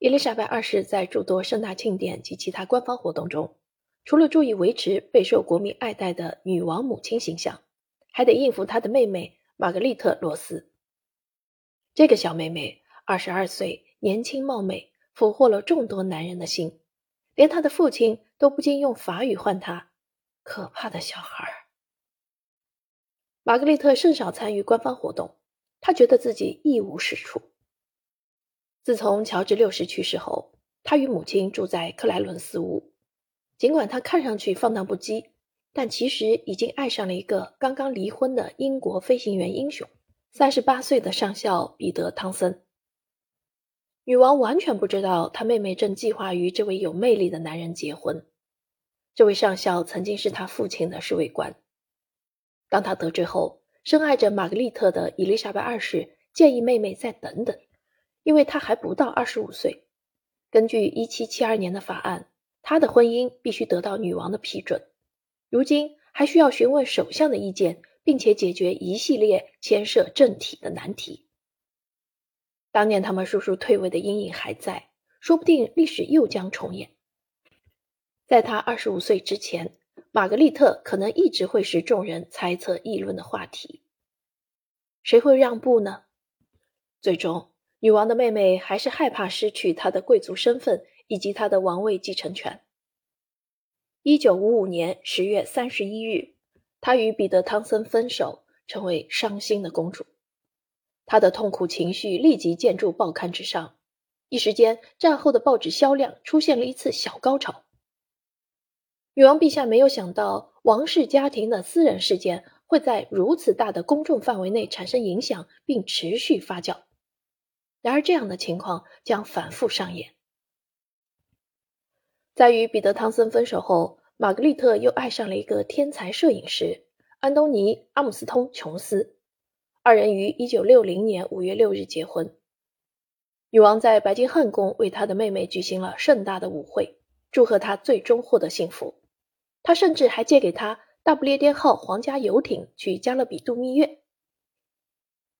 伊丽莎白二世在诸多盛大庆典及其他官方活动中，除了注意维持备受国民爱戴的女王母亲形象，还得应付她的妹妹玛格丽特·罗斯。这个小妹妹二十二岁，年轻貌美，俘获了众多男人的心，连她的父亲都不禁用法语唤她“可怕的小孩”。玛格丽特甚少参与官方活动，她觉得自己一无是处。自从乔治六世去世后，她与母亲住在克莱伦斯屋。尽管她看上去放荡不羁，但其实已经爱上了一个刚刚离婚的英国飞行员英雄。三十八岁的上校彼得·汤森，女王完全不知道她妹妹正计划与这位有魅力的男人结婚。这位上校曾经是他父亲的侍卫官。当他得知后，深爱着玛格丽特的伊丽莎白二世建议妹妹再等等，因为他还不到二十五岁。根据一七七二年的法案，他的婚姻必须得到女王的批准。如今还需要询问首相的意见。并且解决一系列牵涉政体的难题。当年他们叔叔退位的阴影还在，说不定历史又将重演。在他二十五岁之前，玛格丽特可能一直会是众人猜测议论的话题。谁会让步呢？最终，女王的妹妹还是害怕失去她的贵族身份以及她的王位继承权。一九五五年十月三十一日。她与彼得·汤森分手，成为伤心的公主。她的痛苦情绪立即见诸报刊之上，一时间，战后的报纸销量出现了一次小高潮。女王陛下没有想到，王室家庭的私人事件会在如此大的公众范围内产生影响，并持续发酵。然而，这样的情况将反复上演。在与彼得·汤森分手后。玛格丽特又爱上了一个天才摄影师安东尼·阿姆斯通·琼斯，二人于1960年5月6日结婚。女王在白金汉宫为她的妹妹举行了盛大的舞会，祝贺她最终获得幸福。她甚至还借给她大不列颠号皇家游艇去加勒比度蜜月。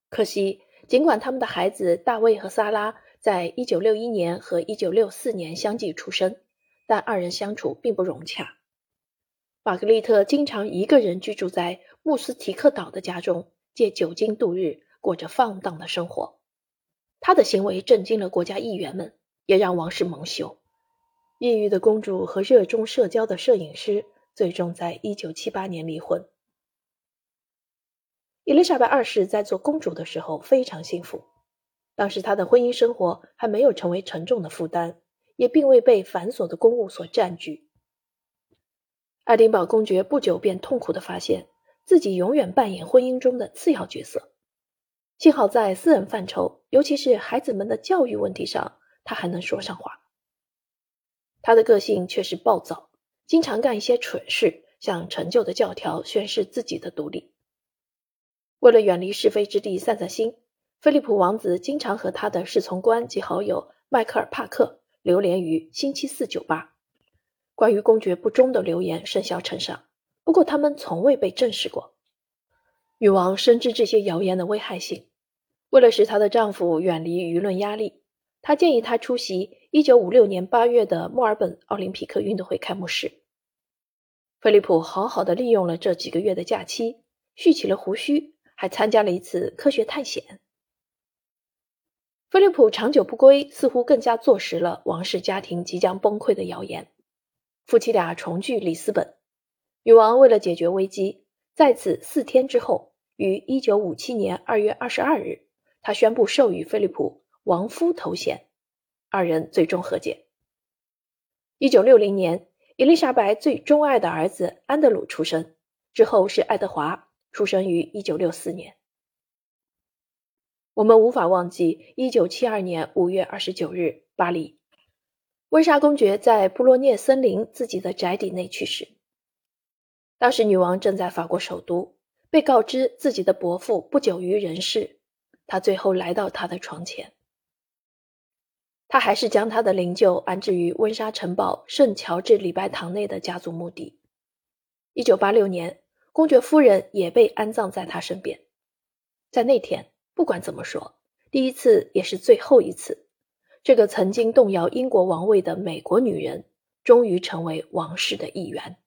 可惜，尽管他们的孩子大卫和萨拉在1961年和1964年相继出生，但二人相处并不融洽。玛格丽特经常一个人居住在穆斯提克岛的家中，借酒精度日，过着放荡的生活。他的行为震惊了国家议员们，也让王室蒙羞。抑郁的公主和热衷社交的摄影师最终在1978年离婚。伊丽莎白二世在做公主的时候非常幸福，当时她的婚姻生活还没有成为沉重的负担，也并未被繁琐的公务所占据。爱丁堡公爵不久便痛苦地发现自己永远扮演婚姻中的次要角色。幸好在私人范畴，尤其是孩子们的教育问题上，他还能说上话。他的个性却是暴躁，经常干一些蠢事，向陈旧的教条宣示自己的独立。为了远离是非之地，散散心，菲利普王子经常和他的侍从官及好友迈克尔·帕克流连于星期四酒吧。关于公爵不忠的流言甚嚣尘上，不过他们从未被证实过。女王深知这些谣言的危害性，为了使她的丈夫远离舆论压力，她建议他出席1956年8月的墨尔本奥林匹克运动会开幕式。菲利普好好的利用了这几个月的假期，蓄起了胡须，还参加了一次科学探险。菲利普长久不归，似乎更加坐实了王室家庭即将崩溃的谣言。夫妻俩重聚里斯本，女王为了解决危机，在此四天之后，于一九五七年二月二十二日，她宣布授予菲利普王夫头衔，二人最终和解。一九六零年，伊丽莎白最钟爱的儿子安德鲁出生，之后是爱德华，出生于一九六四年。我们无法忘记一九七二年五月二十九日，巴黎。温莎公爵在布洛涅森林自己的宅邸内去世。当时女王正在法国首都，被告知自己的伯父不久于人世，她最后来到他的床前。他还是将他的灵柩安置于温莎城堡圣乔治礼拜堂内的家族墓地。一九八六年，公爵夫人也被安葬在他身边。在那天，不管怎么说，第一次也是最后一次。这个曾经动摇英国王位的美国女人，终于成为王室的一员。